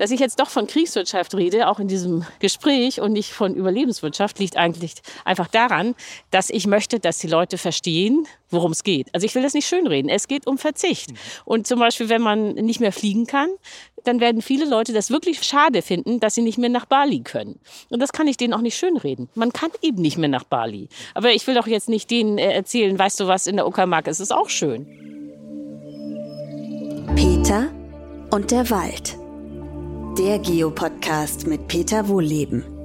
Dass ich jetzt doch von Kriegswirtschaft rede, auch in diesem Gespräch und nicht von Überlebenswirtschaft, liegt eigentlich einfach daran, dass ich möchte, dass die Leute verstehen, worum es geht. Also ich will das nicht schönreden. Es geht um Verzicht. Und zum Beispiel, wenn man nicht mehr fliegen kann, dann werden viele Leute das wirklich schade finden, dass sie nicht mehr nach Bali können. Und das kann ich denen auch nicht schönreden. Man kann eben nicht mehr nach Bali. Aber ich will doch jetzt nicht denen äh, erzählen, weißt du was, in der Uckermark ist es auch schön. Peter und der Wald. Der Geopodcast mit Peter Wohlleben.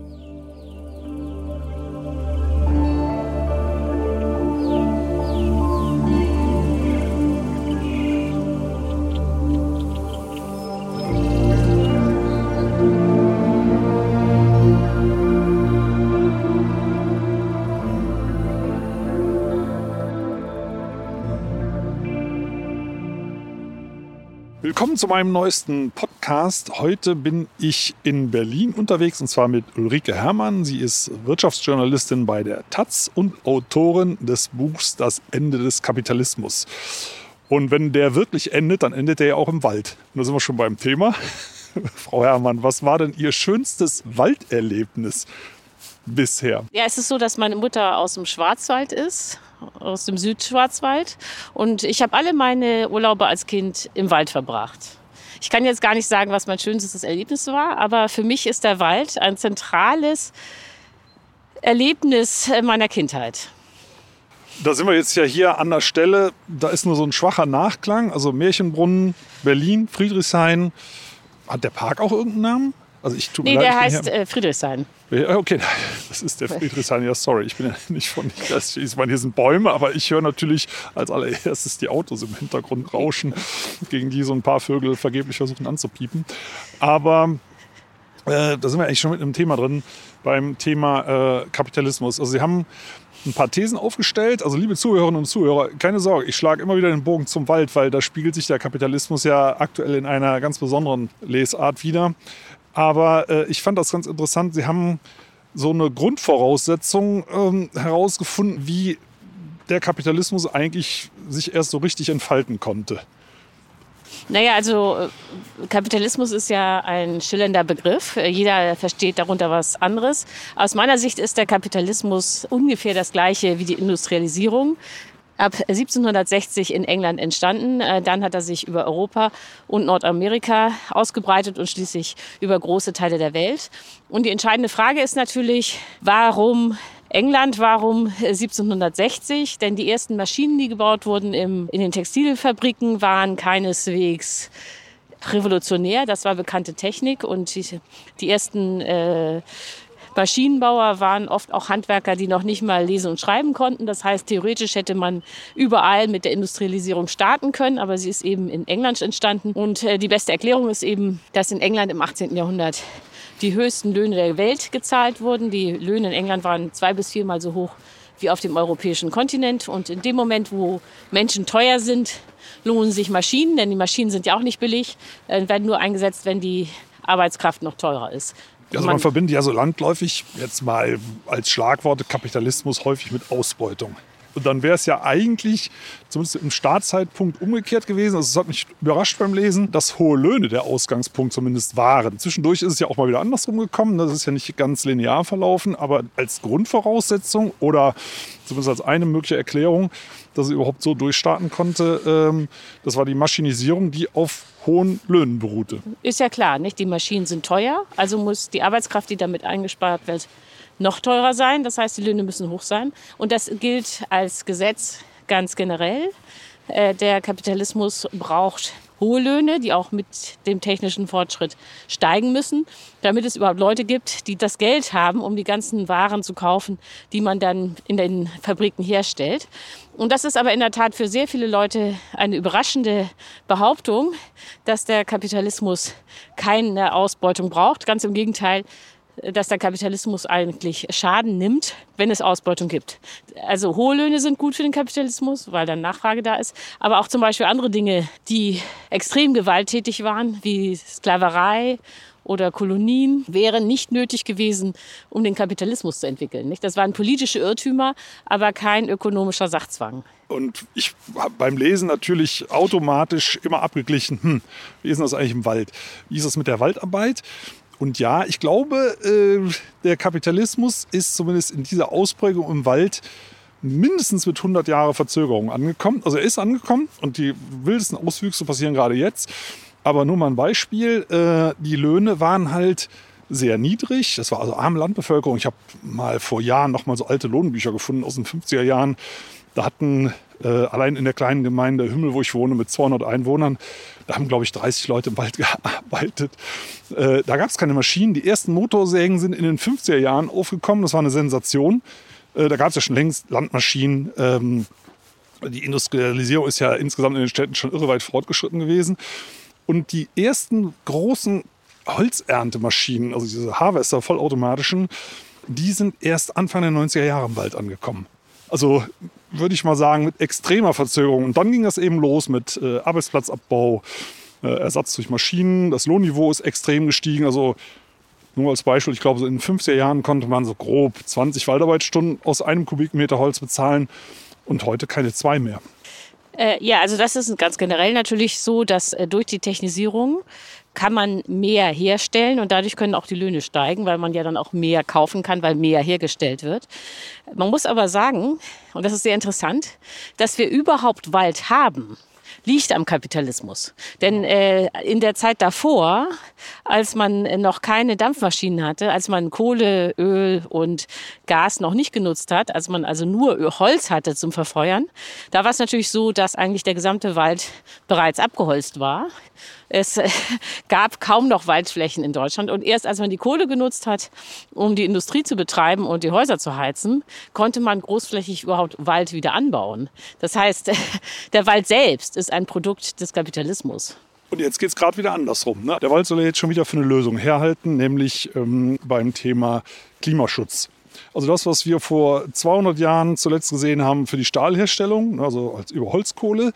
Willkommen zu meinem neuesten Podcast. Heute bin ich in Berlin unterwegs und zwar mit Ulrike Herrmann. Sie ist Wirtschaftsjournalistin bei der Taz und Autorin des Buchs Das Ende des Kapitalismus. Und wenn der wirklich endet, dann endet er ja auch im Wald. Und da sind wir schon beim Thema. Frau Herrmann, was war denn Ihr schönstes Walderlebnis bisher? Ja, es ist so, dass meine Mutter aus dem Schwarzwald ist aus dem Südschwarzwald. Und ich habe alle meine Urlaube als Kind im Wald verbracht. Ich kann jetzt gar nicht sagen, was mein schönstes Erlebnis war, aber für mich ist der Wald ein zentrales Erlebnis meiner Kindheit. Da sind wir jetzt ja hier an der Stelle, da ist nur so ein schwacher Nachklang, also Märchenbrunnen, Berlin, Friedrichshain. Hat der Park auch irgendeinen Namen? Also ich tue nee, der heißt äh, Friedrichshain. Okay, das ist der Friedrichshain. Ja, sorry, ich bin ja nicht von. Ich meine, hier sind Bäume, aber ich höre natürlich als allererstes die Autos im Hintergrund rauschen, gegen die so ein paar Vögel vergeblich versuchen anzupiepen. Aber äh, da sind wir eigentlich schon mit einem Thema drin, beim Thema äh, Kapitalismus. Also Sie haben ein paar Thesen aufgestellt. Also liebe Zuhörerinnen und Zuhörer, keine Sorge, ich schlage immer wieder den Bogen zum Wald, weil da spiegelt sich der Kapitalismus ja aktuell in einer ganz besonderen Lesart wieder. Aber äh, ich fand das ganz interessant. Sie haben so eine Grundvoraussetzung ähm, herausgefunden, wie der Kapitalismus eigentlich sich erst so richtig entfalten konnte. Naja, also äh, Kapitalismus ist ja ein schillernder Begriff. Jeder versteht darunter was anderes. Aus meiner Sicht ist der Kapitalismus ungefähr das gleiche wie die Industrialisierung ab 1760 in England entstanden. Äh, dann hat er sich über Europa und Nordamerika ausgebreitet und schließlich über große Teile der Welt. Und die entscheidende Frage ist natürlich, warum England, warum 1760? Denn die ersten Maschinen, die gebaut wurden im, in den Textilfabriken, waren keineswegs revolutionär. Das war bekannte Technik und die, die ersten äh, Maschinenbauer waren oft auch Handwerker, die noch nicht mal lesen und schreiben konnten. Das heißt, theoretisch hätte man überall mit der Industrialisierung starten können, aber sie ist eben in England entstanden. Und äh, die beste Erklärung ist eben, dass in England im 18. Jahrhundert die höchsten Löhne der Welt gezahlt wurden. Die Löhne in England waren zwei bis viermal so hoch wie auf dem europäischen Kontinent. Und in dem Moment, wo Menschen teuer sind, lohnen sich Maschinen, denn die Maschinen sind ja auch nicht billig, äh, werden nur eingesetzt, wenn die Arbeitskraft noch teurer ist. Also man, man verbindet ja so landläufig jetzt mal als Schlagworte Kapitalismus häufig mit Ausbeutung. Und dann wäre es ja eigentlich, zumindest im Startzeitpunkt, umgekehrt gewesen. Also es hat mich überrascht beim Lesen, dass hohe Löhne der Ausgangspunkt zumindest waren. Zwischendurch ist es ja auch mal wieder andersrum gekommen. Das ist ja nicht ganz linear verlaufen, aber als Grundvoraussetzung oder zumindest als eine mögliche Erklärung, dass es überhaupt so durchstarten konnte, ähm, das war die Maschinisierung, die auf hohen Löhnen beruhte. Ist ja klar, nicht? Die Maschinen sind teuer, also muss die Arbeitskraft, die damit eingespart wird, noch teurer sein. Das heißt, die Löhne müssen hoch sein. Und das gilt als Gesetz ganz generell. Äh, der Kapitalismus braucht hohe Löhne, die auch mit dem technischen Fortschritt steigen müssen, damit es überhaupt Leute gibt, die das Geld haben, um die ganzen Waren zu kaufen, die man dann in den Fabriken herstellt. Und das ist aber in der Tat für sehr viele Leute eine überraschende Behauptung, dass der Kapitalismus keine Ausbeutung braucht. Ganz im Gegenteil, dass der Kapitalismus eigentlich Schaden nimmt, wenn es Ausbeutung gibt. Also hohe Löhne sind gut für den Kapitalismus, weil dann Nachfrage da ist. Aber auch zum Beispiel andere Dinge, die extrem gewalttätig waren, wie Sklaverei oder Kolonien wären nicht nötig gewesen, um den Kapitalismus zu entwickeln. Das waren politische Irrtümer, aber kein ökonomischer Sachzwang. Und ich habe beim Lesen natürlich automatisch immer abgeglichen, hm, wie ist das eigentlich im Wald? Wie ist das mit der Waldarbeit? Und ja, ich glaube, äh, der Kapitalismus ist zumindest in dieser Ausprägung im Wald mindestens mit 100 Jahre Verzögerung angekommen. Also er ist angekommen und die wildesten Auswüchse passieren gerade jetzt. Aber nur mal ein Beispiel. Äh, die Löhne waren halt sehr niedrig. Das war also arme Landbevölkerung. Ich habe mal vor Jahren noch mal so alte Lohnbücher gefunden aus den 50er Jahren. Da hatten äh, allein in der kleinen Gemeinde Hümmel, wo ich wohne, mit 200 Einwohnern, da haben, glaube ich, 30 Leute im Wald gearbeitet. Äh, da gab es keine Maschinen. Die ersten Motorsägen sind in den 50er Jahren aufgekommen. Das war eine Sensation. Äh, da gab es ja schon längst Landmaschinen. Ähm, die Industrialisierung ist ja insgesamt in den Städten schon irre weit fortgeschritten gewesen. Und die ersten großen Holzerntemaschinen, also diese Harvester vollautomatischen, die sind erst Anfang der 90er Jahre im Wald angekommen. Also würde ich mal sagen, mit extremer Verzögerung. Und dann ging das eben los mit äh, Arbeitsplatzabbau, äh, Ersatz durch Maschinen. Das Lohnniveau ist extrem gestiegen. Also nur als Beispiel, ich glaube, so in den 50er Jahren konnte man so grob 20 Waldarbeitsstunden aus einem Kubikmeter Holz bezahlen und heute keine zwei mehr. Äh, ja, also das ist ganz generell natürlich so, dass äh, durch die Technisierung kann man mehr herstellen und dadurch können auch die Löhne steigen, weil man ja dann auch mehr kaufen kann, weil mehr hergestellt wird. Man muss aber sagen, und das ist sehr interessant, dass wir überhaupt Wald haben liegt am Kapitalismus. Denn äh, in der Zeit davor, als man noch keine Dampfmaschinen hatte, als man Kohle, Öl und Gas noch nicht genutzt hat, als man also nur Holz hatte zum Verfeuern, da war es natürlich so, dass eigentlich der gesamte Wald bereits abgeholzt war. Es gab kaum noch Waldflächen in Deutschland. Und erst als man die Kohle genutzt hat, um die Industrie zu betreiben und die Häuser zu heizen, konnte man großflächig überhaupt Wald wieder anbauen. Das heißt, der Wald selbst ist ein Produkt des Kapitalismus. Und jetzt geht es gerade wieder andersrum. Ne? Der Wald soll ja jetzt schon wieder für eine Lösung herhalten, nämlich ähm, beim Thema Klimaschutz. Also das, was wir vor 200 Jahren zuletzt gesehen haben für die Stahlherstellung, also als über Holzkohle,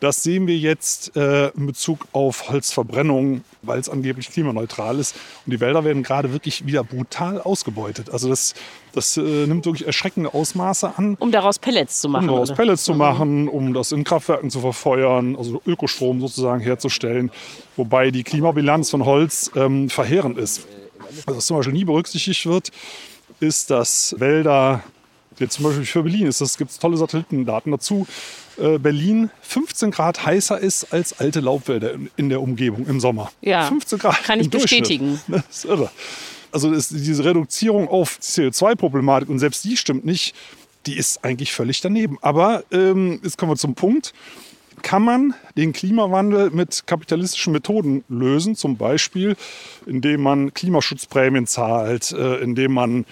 das sehen wir jetzt äh, in Bezug auf Holzverbrennung, weil es angeblich klimaneutral ist. Und die Wälder werden gerade wirklich wieder brutal ausgebeutet. Also das, das äh, nimmt wirklich erschreckende Ausmaße an. Um daraus Pellets zu machen. Um daraus oder? Pellets zu mhm. machen, um das in Kraftwerken zu verfeuern, also Ökostrom sozusagen herzustellen. Wobei die Klimabilanz von Holz ähm, verheerend ist. Also was zum Beispiel nie berücksichtigt wird, ist, dass Wälder, jetzt zum Beispiel für Berlin ist, das gibt es tolle Satellitendaten dazu, Berlin 15 Grad heißer ist als alte Laubwälder in der Umgebung im Sommer. Ja, 15 Grad. Kann ich bestätigen. Das ist irre. Also ist diese Reduzierung auf CO2-Problematik und selbst die stimmt nicht, die ist eigentlich völlig daneben. Aber ähm, jetzt kommen wir zum Punkt. Kann man den Klimawandel mit kapitalistischen Methoden lösen? Zum Beispiel, indem man Klimaschutzprämien zahlt, äh, indem man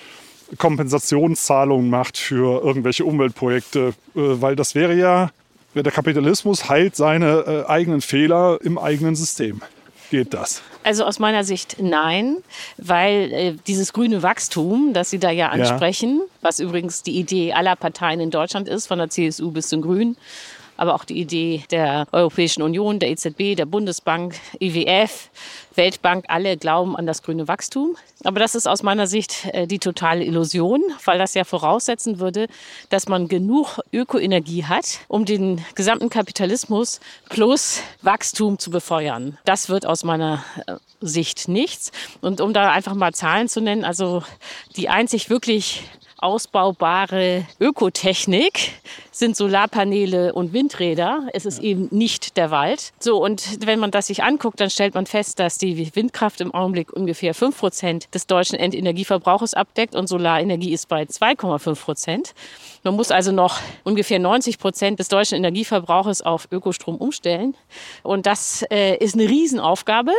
Kompensationszahlungen macht für irgendwelche Umweltprojekte, äh, weil das wäre ja, der Kapitalismus heilt seine äh, eigenen Fehler im eigenen System. Geht das? Also aus meiner Sicht nein, weil äh, dieses grüne Wachstum, das Sie da ja ansprechen, ja. was übrigens die Idee aller Parteien in Deutschland ist, von der CSU bis zum Grünen, aber auch die Idee der Europäischen Union, der EZB, der Bundesbank, IWF, Weltbank, alle glauben an das grüne Wachstum. Aber das ist aus meiner Sicht äh, die totale Illusion, weil das ja voraussetzen würde, dass man genug Ökoenergie hat, um den gesamten Kapitalismus plus Wachstum zu befeuern. Das wird aus meiner äh, Sicht nichts. Und um da einfach mal Zahlen zu nennen, also die einzig wirklich ausbaubare Ökotechnik sind Solarpaneele und Windräder. Es ist ja. eben nicht der Wald. So, und wenn man das sich anguckt, dann stellt man fest, dass die Windkraft im Augenblick ungefähr 5 Prozent des deutschen Endenergieverbrauchs abdeckt und Solarenergie ist bei 2,5 Prozent. Man muss also noch ungefähr 90 Prozent des deutschen Energieverbrauches auf Ökostrom umstellen. Und das äh, ist eine Riesenaufgabe,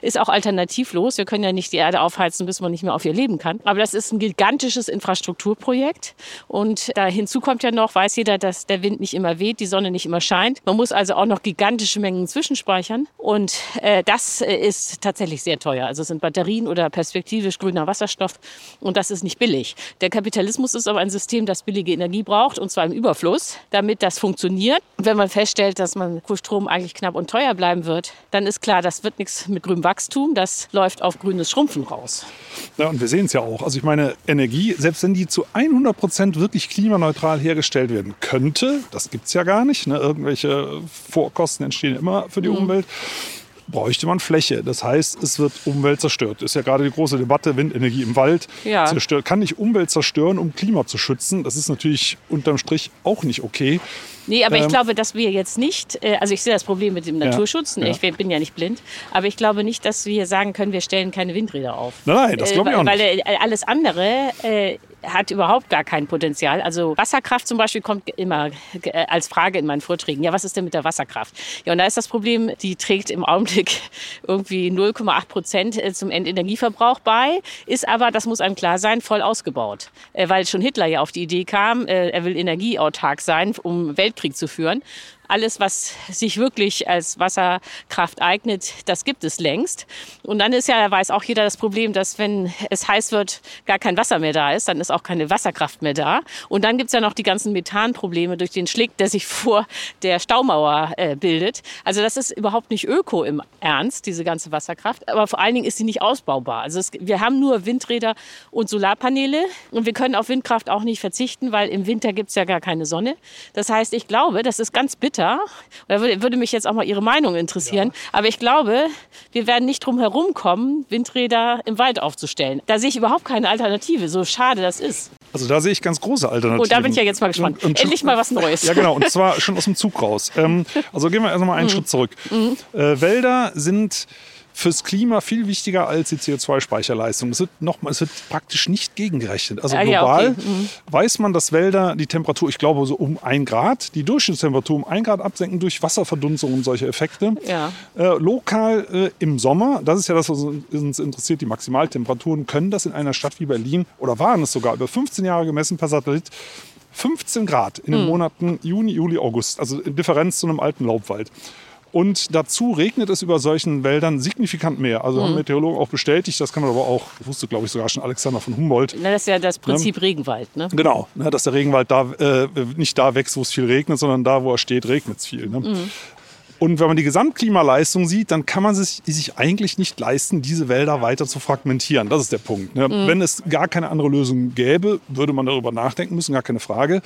ist auch alternativlos. Wir können ja nicht die Erde aufheizen, bis man nicht mehr auf ihr leben kann. Aber das ist ein gigantisches Infrastrukturprojekt. Und da hinzu kommt ja noch, weiß jeder, dass der Wind nicht immer weht, die Sonne nicht immer scheint. Man muss also auch noch gigantische Mengen zwischenspeichern. Und äh, das äh, ist tatsächlich sehr teuer. Also es sind Batterien oder perspektivisch grüner Wasserstoff. Und das ist nicht billig. Der Kapitalismus ist aber ein System, das billige Energie braucht, und zwar im Überfluss, damit das funktioniert. Wenn man feststellt, dass man Strom eigentlich knapp und teuer bleiben wird, dann ist klar, das wird nichts mit grünem Wachstum. Das läuft auf grünes Schrumpfen raus. Ja, und wir sehen es ja auch. Also ich meine, Energie, selbst wenn die zu 100 Prozent wirklich klimaneutral hergestellt werden könnte, das gibt es ja gar nicht. Ne? Irgendwelche Vorkosten entstehen immer für die mhm. Umwelt bräuchte man Fläche. Das heißt, es wird Umwelt zerstört. Das ist ja gerade die große Debatte, Windenergie im Wald ja. zerstört. Kann ich Umwelt zerstören, um Klima zu schützen? Das ist natürlich unterm Strich auch nicht okay. Nee, aber ähm, ich glaube, dass wir jetzt nicht, äh, also ich sehe das Problem mit dem Naturschutz, ja, ich bin ja nicht blind, aber ich glaube nicht, dass wir sagen können, wir stellen keine Windräder auf. Nein, das glaube ich auch nicht. Weil äh, alles andere äh, hat überhaupt gar kein Potenzial. Also Wasserkraft zum Beispiel kommt immer äh, als Frage in meinen Vorträgen. Ja, was ist denn mit der Wasserkraft? Ja, und da ist das Problem, die trägt im Augenblick irgendwie 0,8 Prozent äh, zum Endenergieverbrauch bei, ist aber, das muss einem klar sein, voll ausgebaut. Äh, weil schon Hitler ja auf die Idee kam, er will energieautark sein, um Weltkrieg zu führen. Alles, was sich wirklich als Wasserkraft eignet, das gibt es längst. Und dann ist ja, weiß auch jeder das Problem, dass wenn es heiß wird, gar kein Wasser mehr da ist, dann ist auch keine Wasserkraft mehr da. Und dann gibt es ja noch die ganzen Methanprobleme durch den Schlick, der sich vor der Staumauer äh, bildet. Also das ist überhaupt nicht öko im Ernst, diese ganze Wasserkraft. Aber vor allen Dingen ist sie nicht ausbaubar. Also es, wir haben nur Windräder und Solarpaneele und wir können auf Windkraft auch nicht verzichten, weil im Winter gibt es ja gar keine Sonne. Das heißt, ich glaube, das ist ganz bitter Twitter. Da würde, würde mich jetzt auch mal Ihre Meinung interessieren. Ja. Aber ich glaube, wir werden nicht drum herum kommen, Windräder im Wald aufzustellen. Da sehe ich überhaupt keine Alternative, so schade das ist. Also da sehe ich ganz große Alternativen. Oh, da bin ich ja jetzt mal gespannt. Und, und Endlich mal was Neues. Ja, genau. Und zwar schon aus dem Zug raus. Ähm, also gehen wir erst mal einen mhm. Schritt zurück. Mhm. Äh, Wälder sind fürs Klima viel wichtiger als die CO2-Speicherleistung. Es wird, noch es wird praktisch nicht gegengerechnet. Also global ja, okay. mhm. weiß man, dass Wälder die Temperatur, ich glaube, so um ein Grad, die Durchschnittstemperatur um ein Grad absenken durch Wasserverdunstung und solche Effekte. Ja. Äh, lokal äh, im Sommer, das ist ja das, was uns interessiert, die Maximaltemperaturen, können das in einer Stadt wie Berlin oder waren es sogar über 15 Jahre gemessen per Satellit 15 Grad in den mhm. Monaten Juni, Juli, August. Also in Differenz zu einem alten Laubwald. Und dazu regnet es über solchen Wäldern signifikant mehr. Also mhm. haben Meteorologen auch bestätigt, das kann man aber auch, wusste glaube ich sogar schon Alexander von Humboldt. Na, das ist ja das Prinzip ne? Regenwald. Ne? Genau, ne, dass der Regenwald da, äh, nicht da wächst, wo es viel regnet, sondern da, wo er steht, regnet es viel. Ne? Mhm. Und wenn man die Gesamtklimaleistung sieht, dann kann man sich, sich eigentlich nicht leisten, diese Wälder weiter zu fragmentieren. Das ist der Punkt. Ne? Mhm. Wenn es gar keine andere Lösung gäbe, würde man darüber nachdenken müssen, gar keine Frage.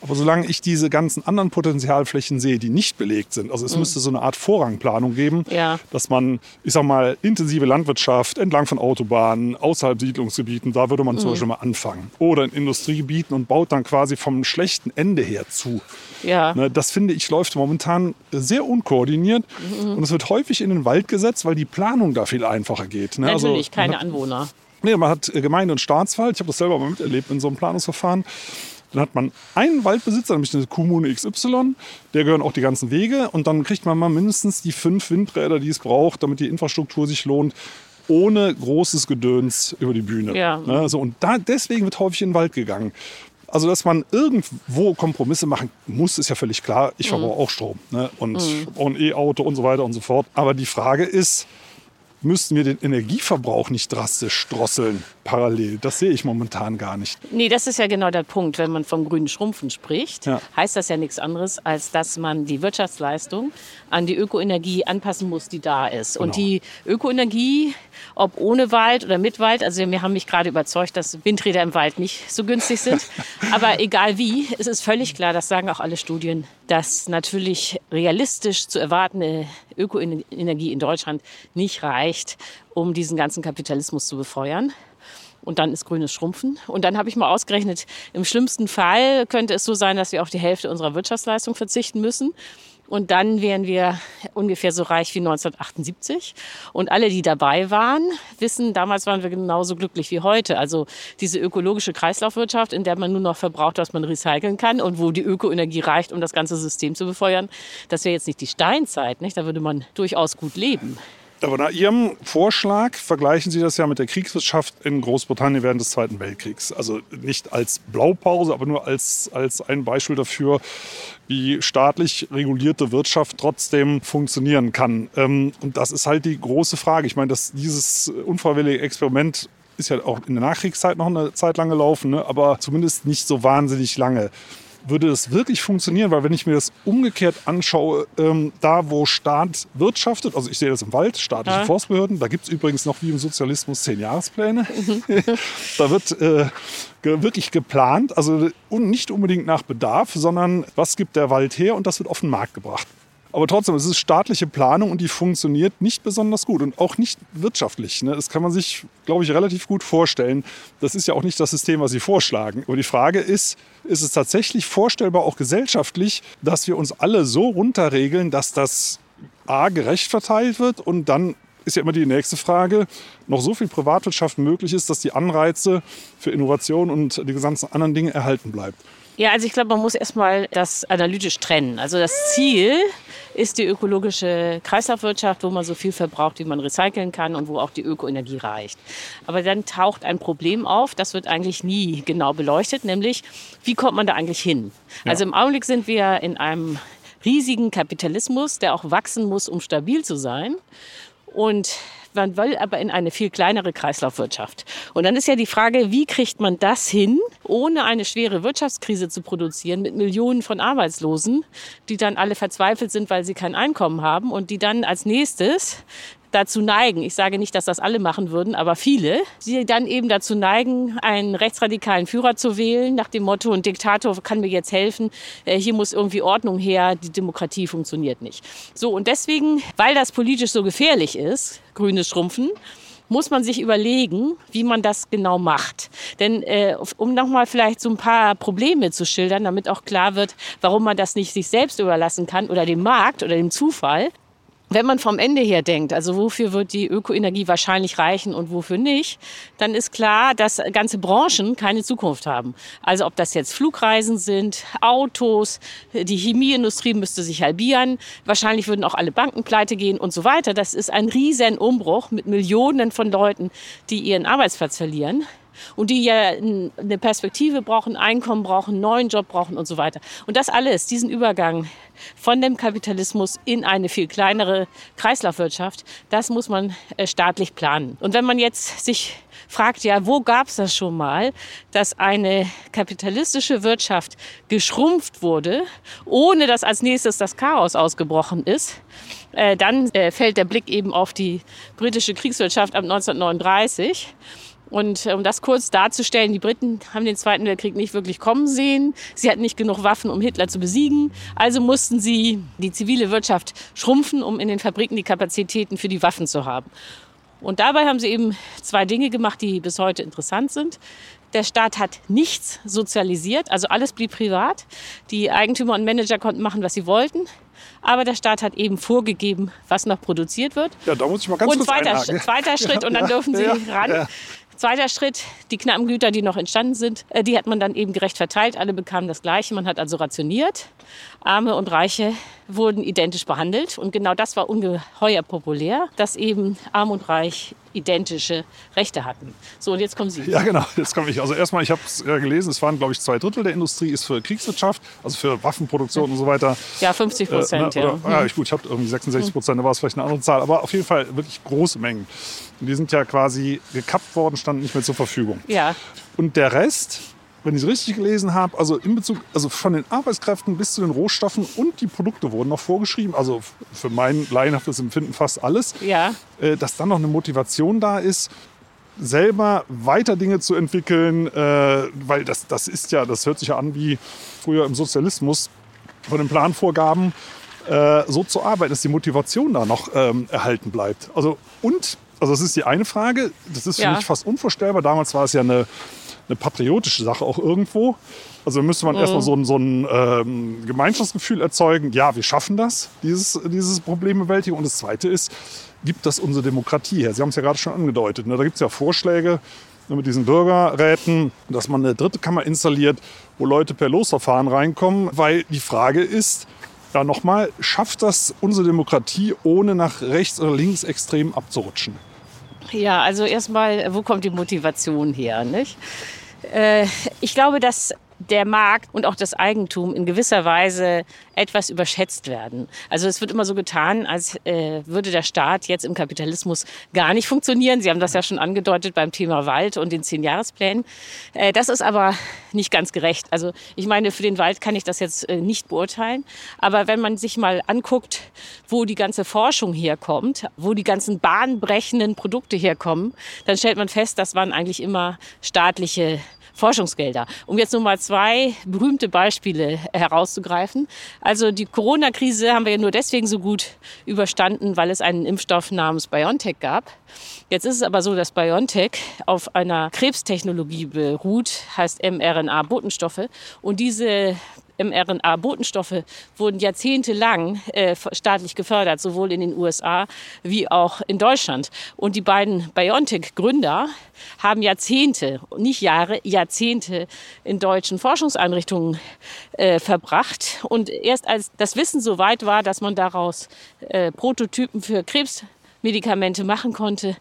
Aber solange ich diese ganzen anderen Potenzialflächen sehe, die nicht belegt sind, also es mhm. müsste so eine Art Vorrangplanung geben, ja. dass man, ich sag mal, intensive Landwirtschaft entlang von Autobahnen, außerhalb Siedlungsgebieten, da würde man mhm. zum Beispiel mal anfangen. Oder in Industriegebieten und baut dann quasi vom schlechten Ende her zu. Ja. Ne, das finde ich läuft momentan sehr unkoordiniert mhm. und es wird häufig in den Wald gesetzt, weil die Planung da viel einfacher geht. Ne? Also Natürlich, also, keine Anwohner. Nee, man hat Gemeinde- und Staatswald. Ich habe das selber mal miterlebt in so einem Planungsverfahren. Dann hat man einen Waldbesitzer, nämlich eine Kommune XY, der gehören auch die ganzen Wege und dann kriegt man mal mindestens die fünf Windräder, die es braucht, damit die Infrastruktur sich lohnt, ohne großes Gedöns über die Bühne. Ja. Ne, so, und da, deswegen wird häufig in den Wald gegangen. Also, dass man irgendwo Kompromisse machen muss, ist ja völlig klar. Ich verbrauche mhm. auch Strom ne? und mhm. ein E-Auto und so weiter und so fort. Aber die Frage ist, müssten wir den Energieverbrauch nicht drastisch drosseln parallel. Das sehe ich momentan gar nicht. Nee, das ist ja genau der Punkt. Wenn man vom grünen Schrumpfen spricht, ja. heißt das ja nichts anderes, als dass man die Wirtschaftsleistung an die Ökoenergie anpassen muss, die da ist. Genau. Und die Ökoenergie, ob ohne Wald oder mit Wald, also wir haben mich gerade überzeugt, dass Windräder im Wald nicht so günstig sind. Aber egal wie, es ist völlig klar, das sagen auch alle Studien, dass natürlich realistisch zu erwartende Ökoenergie in Deutschland nicht reicht, um diesen ganzen Kapitalismus zu befeuern. Und dann ist grünes Schrumpfen. Und dann habe ich mal ausgerechnet, im schlimmsten Fall könnte es so sein, dass wir auf die Hälfte unserer Wirtschaftsleistung verzichten müssen. Und dann wären wir ungefähr so reich wie 1978. Und alle, die dabei waren, wissen, damals waren wir genauso glücklich wie heute. Also diese ökologische Kreislaufwirtschaft, in der man nur noch verbraucht, was man recyceln kann und wo die Ökoenergie reicht, um das ganze System zu befeuern, das wäre jetzt nicht die Steinzeit. Nicht? Da würde man durchaus gut leben. Aber nach Ihrem Vorschlag vergleichen Sie das ja mit der Kriegswirtschaft in Großbritannien während des Zweiten Weltkriegs. Also nicht als Blaupause, aber nur als, als ein Beispiel dafür, wie staatlich regulierte Wirtschaft trotzdem funktionieren kann. Ähm, und das ist halt die große Frage. Ich meine, dass dieses unfreiwillige Experiment ist ja auch in der Nachkriegszeit noch eine Zeit lang gelaufen, ne? aber zumindest nicht so wahnsinnig lange würde das wirklich funktionieren? Weil wenn ich mir das umgekehrt anschaue, ähm, da wo Staat wirtschaftet, also ich sehe das im Wald, staatliche ja. Forstbehörden, da gibt es übrigens noch wie im Sozialismus zehn Jahrespläne. Mhm. da wird äh, wirklich geplant, also nicht unbedingt nach Bedarf, sondern was gibt der Wald her und das wird auf den Markt gebracht. Aber trotzdem, es ist staatliche Planung und die funktioniert nicht besonders gut und auch nicht wirtschaftlich. Ne? Das kann man sich, glaube ich, relativ gut vorstellen. Das ist ja auch nicht das System, was Sie vorschlagen. Aber die Frage ist, ist es tatsächlich vorstellbar, auch gesellschaftlich, dass wir uns alle so runterregeln, dass das A gerecht verteilt wird und dann ist ja immer die nächste Frage, noch so viel Privatwirtschaft möglich ist, dass die Anreize für Innovation und die ganzen anderen Dinge erhalten bleibt. Ja, also ich glaube, man muss erstmal das analytisch trennen. Also das Ziel ist die ökologische Kreislaufwirtschaft, wo man so viel verbraucht, wie man recyceln kann und wo auch die Ökoenergie reicht. Aber dann taucht ein Problem auf, das wird eigentlich nie genau beleuchtet, nämlich wie kommt man da eigentlich hin? Ja. Also im Augenblick sind wir in einem riesigen Kapitalismus, der auch wachsen muss, um stabil zu sein. Und man will aber in eine viel kleinere Kreislaufwirtschaft. Und dann ist ja die Frage, wie kriegt man das hin, ohne eine schwere Wirtschaftskrise zu produzieren mit Millionen von Arbeitslosen, die dann alle verzweifelt sind, weil sie kein Einkommen haben und die dann als nächstes dazu neigen, ich sage nicht, dass das alle machen würden, aber viele, die dann eben dazu neigen, einen rechtsradikalen Führer zu wählen, nach dem Motto, ein Diktator kann mir jetzt helfen, äh, hier muss irgendwie Ordnung her, die Demokratie funktioniert nicht. So, und deswegen, weil das politisch so gefährlich ist, grünes Schrumpfen, muss man sich überlegen, wie man das genau macht. Denn äh, um nochmal vielleicht so ein paar Probleme zu schildern, damit auch klar wird, warum man das nicht sich selbst überlassen kann oder dem Markt oder dem Zufall, wenn man vom Ende her denkt, also wofür wird die Ökoenergie wahrscheinlich reichen und wofür nicht, dann ist klar, dass ganze Branchen keine Zukunft haben. Also ob das jetzt Flugreisen sind, Autos, die Chemieindustrie müsste sich halbieren, wahrscheinlich würden auch alle Banken pleite gehen und so weiter. Das ist ein riesen Umbruch mit Millionen von Leuten, die ihren Arbeitsplatz verlieren und die ja eine Perspektive brauchen, Einkommen brauchen, neuen Job brauchen und so weiter. Und das alles, diesen Übergang von dem Kapitalismus in eine viel kleinere Kreislaufwirtschaft, das muss man äh, staatlich planen. Und wenn man jetzt sich fragt, ja, wo gab es das schon mal, dass eine kapitalistische Wirtschaft geschrumpft wurde, ohne dass als nächstes das Chaos ausgebrochen ist, äh, dann äh, fällt der Blick eben auf die britische Kriegswirtschaft ab 1939. Und äh, um das kurz darzustellen, die Briten haben den Zweiten Weltkrieg nicht wirklich kommen sehen. Sie hatten nicht genug Waffen, um Hitler zu besiegen. Also mussten sie die zivile Wirtschaft schrumpfen, um in den Fabriken die Kapazitäten für die Waffen zu haben. Und dabei haben sie eben zwei Dinge gemacht, die bis heute interessant sind. Der Staat hat nichts sozialisiert, also alles blieb privat. Die Eigentümer und Manager konnten machen, was sie wollten. Aber der Staat hat eben vorgegeben, was noch produziert wird. Ja, da muss ich mal ganz und kurz zweiter, zweiter Schritt, und dann dürfen Sie ja, ran. Zweiter Schritt, die knappen Güter, die noch entstanden sind, äh, die hat man dann eben gerecht verteilt. Alle bekamen das Gleiche. Man hat also rationiert. Arme und Reiche wurden identisch behandelt. Und genau das war ungeheuer populär, dass eben Arm und Reich identische Rechte hatten. So, und jetzt kommen Sie. Ja, genau, jetzt komme ich. Also erstmal, ich habe es ja gelesen, es waren, glaube ich, zwei Drittel der Industrie ist für Kriegswirtschaft, also für Waffenproduktion und so weiter. Ja, 50 Prozent, äh, ne, ja. ja. Gut, ich habe irgendwie 66 Prozent, da war es vielleicht eine andere Zahl, aber auf jeden Fall wirklich große Mengen. Die sind ja quasi gekappt worden, standen nicht mehr zur Verfügung. Ja. Und der Rest, wenn ich es richtig gelesen habe, also in Bezug, also von den Arbeitskräften bis zu den Rohstoffen und die Produkte wurden noch vorgeschrieben, also für mein laienhaftes Empfinden fast alles, ja. Äh, dass dann noch eine Motivation da ist, selber weiter Dinge zu entwickeln, äh, weil das, das ist ja, das hört sich ja an wie früher im Sozialismus, von den Planvorgaben äh, so zu arbeiten, dass die Motivation da noch ähm, erhalten bleibt. Also und also das ist die eine Frage. Das ist für ja. mich fast unvorstellbar. Damals war es ja eine, eine patriotische Sache auch irgendwo. Also müsste man mhm. erstmal so ein, so ein ähm, Gemeinschaftsgefühl erzeugen. Ja, wir schaffen das, dieses, dieses Problem bewältigen. Und das Zweite ist, gibt das unsere Demokratie her? Sie haben es ja gerade schon angedeutet. Ne? Da gibt es ja Vorschläge ne, mit diesen Bürgerräten, dass man eine dritte Kammer installiert, wo Leute per Losverfahren reinkommen. Weil die Frage ist, da nochmal, schafft das unsere Demokratie, ohne nach rechts oder links extrem abzurutschen? Ja, also erstmal, wo kommt die Motivation her? Nicht? Äh, ich glaube, dass der Markt und auch das Eigentum in gewisser Weise etwas überschätzt werden. Also es wird immer so getan, als äh, würde der Staat jetzt im Kapitalismus gar nicht funktionieren. Sie haben das ja schon angedeutet beim Thema Wald und den Zehn-Jahresplänen. Äh, das ist aber nicht ganz gerecht. Also ich meine, für den Wald kann ich das jetzt äh, nicht beurteilen. Aber wenn man sich mal anguckt, wo die ganze Forschung herkommt, wo die ganzen bahnbrechenden Produkte herkommen, dann stellt man fest, das waren eigentlich immer staatliche Forschungsgelder. Um jetzt nur mal zwei berühmte Beispiele herauszugreifen. Also die Corona-Krise haben wir ja nur deswegen so gut überstanden, weil es einen Impfstoff namens BioNTech gab. Jetzt ist es aber so, dass BioNTech auf einer Krebstechnologie beruht, heißt mRNA-Botenstoffe. Und diese mRNA-Botenstoffe wurden jahrzehntelang äh, staatlich gefördert, sowohl in den USA wie auch in Deutschland. Und die beiden BioNTech-Gründer haben Jahrzehnte, nicht Jahre, Jahrzehnte in deutschen Forschungseinrichtungen äh, verbracht. Und erst als das Wissen so weit war, dass man daraus äh, Prototypen für Krebsmedikamente machen konnte,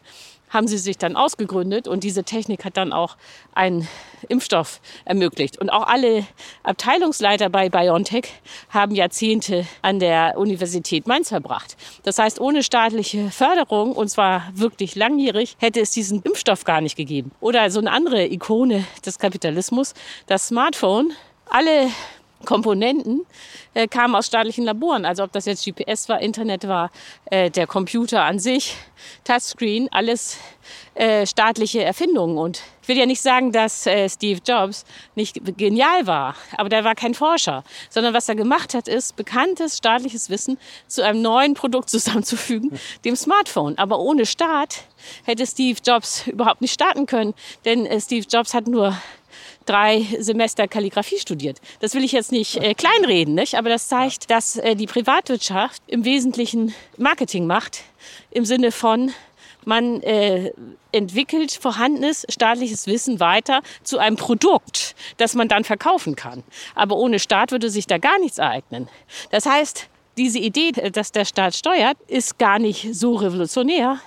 haben sie sich dann ausgegründet und diese Technik hat dann auch einen Impfstoff ermöglicht. Und auch alle Abteilungsleiter bei BioNTech haben Jahrzehnte an der Universität Mainz verbracht. Das heißt, ohne staatliche Förderung, und zwar wirklich langjährig, hätte es diesen Impfstoff gar nicht gegeben. Oder so eine andere Ikone des Kapitalismus, das Smartphone. Alle Komponenten äh, kamen aus staatlichen Laboren. Also ob das jetzt GPS war, Internet war, äh, der Computer an sich, Touchscreen, alles äh, staatliche Erfindungen. Und ich will ja nicht sagen, dass äh, Steve Jobs nicht genial war, aber der war kein Forscher, sondern was er gemacht hat, ist bekanntes staatliches Wissen zu einem neuen Produkt zusammenzufügen, dem Smartphone. Aber ohne Staat hätte Steve Jobs überhaupt nicht starten können, denn äh, Steve Jobs hat nur drei Semester Kalligrafie studiert. Das will ich jetzt nicht äh, kleinreden, nicht? aber das zeigt, dass äh, die Privatwirtschaft im Wesentlichen Marketing macht, im Sinne von, man äh, entwickelt vorhandenes staatliches Wissen weiter zu einem Produkt, das man dann verkaufen kann. Aber ohne Staat würde sich da gar nichts ereignen. Das heißt, diese Idee, dass der Staat steuert, ist gar nicht so revolutionär,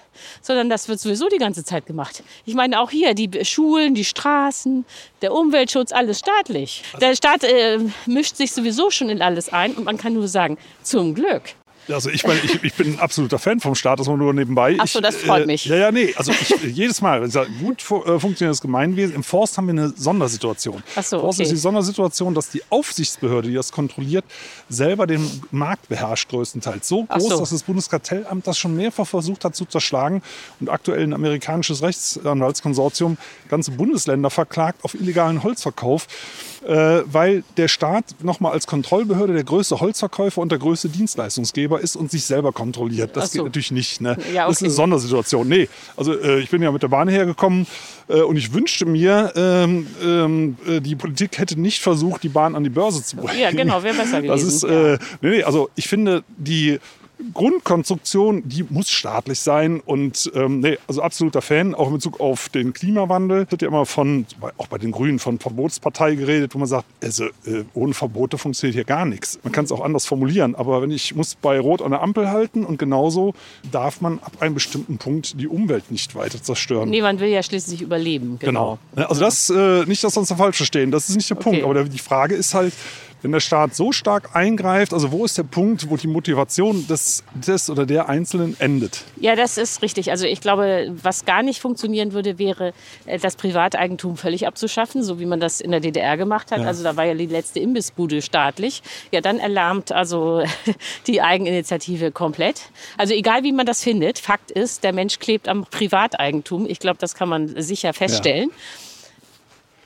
sondern das wird sowieso die ganze Zeit gemacht. Ich meine auch hier, die Schulen, die Straßen, der Umweltschutz, alles staatlich. Der Staat äh, mischt sich sowieso schon in alles ein und man kann nur sagen, zum Glück. Also ich meine, ich, ich, bin ein absoluter Fan vom Staat, das mal nur nebenbei. Ach so, das freut äh, mich. Ja, ja, nee. Also ich, jedes Mal, gut äh, funktionierendes Gemeinwesen. Im Forst haben wir eine Sondersituation. Ach so, Forst okay. ist die Sondersituation, dass die Aufsichtsbehörde, die das kontrolliert, selber den Markt beherrscht größtenteils. So Ach groß, so. dass das Bundeskartellamt das schon mehrfach versucht hat zu zerschlagen und aktuell ein amerikanisches Rechtsanwaltskonsortium ganze Bundesländer verklagt auf illegalen Holzverkauf, äh, weil der Staat nochmal als Kontrollbehörde der größte Holzverkäufer und der größte Dienstleistungsgeber ist und sich selber kontrolliert. Das so. geht natürlich nicht. Ne? Ja, Das ist okay. eine Sondersituation. Nee, also äh, ich bin ja mit der Bahn hergekommen äh, und ich wünschte mir, ähm, ähm, äh, die Politik hätte nicht versucht, die Bahn an die Börse zu bringen. Ja, genau, wäre besser Das gewesen. ist, äh, nee, nee, also ich finde, die Grundkonstruktion, die muss staatlich sein und ähm, nee, also absoluter Fan, auch in Bezug auf den Klimawandel. Wird ja immer von, auch bei den Grünen, von Verbotspartei geredet, wo man sagt, also äh, ohne Verbote funktioniert hier gar nichts. Man kann es auch anders formulieren, aber wenn ich muss bei Rot an der Ampel halten und genauso darf man ab einem bestimmten Punkt die Umwelt nicht weiter zerstören. Nee, man will ja schließlich überleben. Genau. Genau. Also das, äh, nicht, dass wir uns da falsch verstehen, das ist nicht der Punkt. Okay. Aber der, die Frage ist halt, wenn der Staat so stark eingreift, also wo ist der Punkt, wo die Motivation des, des oder der Einzelnen endet? Ja, das ist richtig. Also ich glaube, was gar nicht funktionieren würde, wäre äh, das Privateigentum völlig abzuschaffen, so wie man das in der DDR gemacht hat. Ja. Also da war ja die letzte Imbissbude staatlich. Ja, dann erlahmt also die Eigeninitiative komplett. Also egal wie man das findet, Fakt ist, der Mensch klebt am Privateigentum. Ich glaube, das kann man sicher feststellen.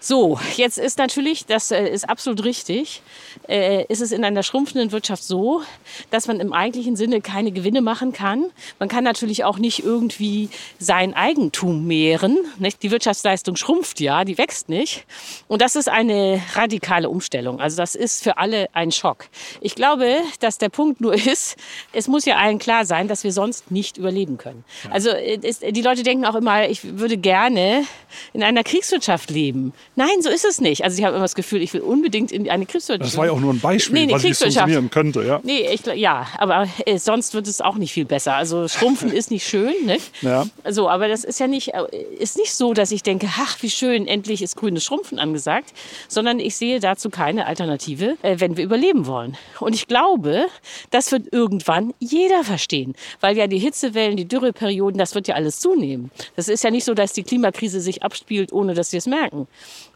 So, jetzt ist natürlich, das äh, ist absolut richtig, äh, ist es in einer schrumpfenden Wirtschaft so, dass man im eigentlichen Sinne keine Gewinne machen kann. Man kann natürlich auch nicht irgendwie sein Eigentum mehren. Nicht? Die Wirtschaftsleistung schrumpft ja, die wächst nicht. Und das ist eine radikale Umstellung. Also das ist für alle ein Schock. Ich glaube, dass der Punkt nur ist, es muss ja allen klar sein, dass wir sonst nicht überleben können. Also äh, die Leute denken auch immer, ich würde gerne in einer Kriegswirtschaft leben. Nein, so ist es nicht. Also ich habe immer das Gefühl, ich will unbedingt in eine Kriegswirtschaft. Das war ja auch nur ein Beispiel, Nee, nee, was Kriegswirtschaft. funktionieren könnte. Ja. Nee, ich, ja, aber äh, sonst wird es auch nicht viel besser. Also Schrumpfen ist nicht schön, ne? Ja. So, aber das ist ja nicht, äh, ist nicht so, dass ich denke, ach, wie schön, endlich ist grünes Schrumpfen angesagt, sondern ich sehe dazu keine Alternative, äh, wenn wir überleben wollen. Und ich glaube, das wird irgendwann jeder verstehen, weil ja die Hitzewellen, die Dürreperioden, das wird ja alles zunehmen. Das ist ja nicht so, dass die Klimakrise sich abspielt, ohne dass wir es merken.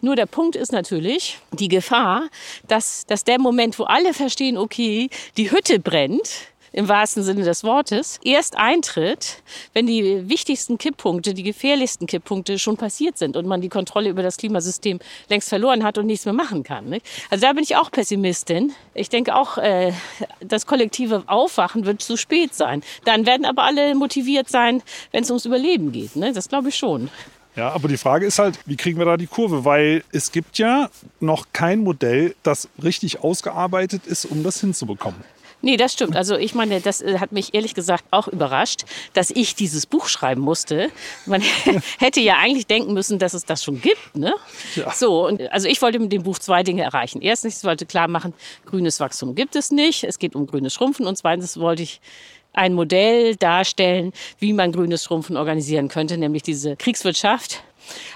Nur der Punkt ist natürlich die Gefahr, dass, dass der Moment, wo alle verstehen, okay, die Hütte brennt, im wahrsten Sinne des Wortes, erst eintritt, wenn die wichtigsten Kipppunkte, die gefährlichsten Kipppunkte schon passiert sind und man die Kontrolle über das Klimasystem längst verloren hat und nichts mehr machen kann. Nicht? Also da bin ich auch Pessimistin. Ich denke auch, äh, das kollektive Aufwachen wird zu spät sein. Dann werden aber alle motiviert sein, wenn es ums Überleben geht. Ne? Das glaube ich schon. Ja, aber die Frage ist halt, wie kriegen wir da die Kurve? Weil es gibt ja noch kein Modell, das richtig ausgearbeitet ist, um das hinzubekommen. Nee, das stimmt. Also ich meine, das äh, hat mich ehrlich gesagt auch überrascht, dass ich dieses Buch schreiben musste. Man hätte ja eigentlich denken müssen, dass es das schon gibt. Ne? Ja. So, und also ich wollte mit dem Buch zwei Dinge erreichen. Erstens, ich wollte klar machen, grünes Wachstum gibt es nicht. Es geht um grünes Schrumpfen. Und zweitens wollte ich ein Modell darstellen, wie man grünes Schrumpfen organisieren könnte, nämlich diese Kriegswirtschaft.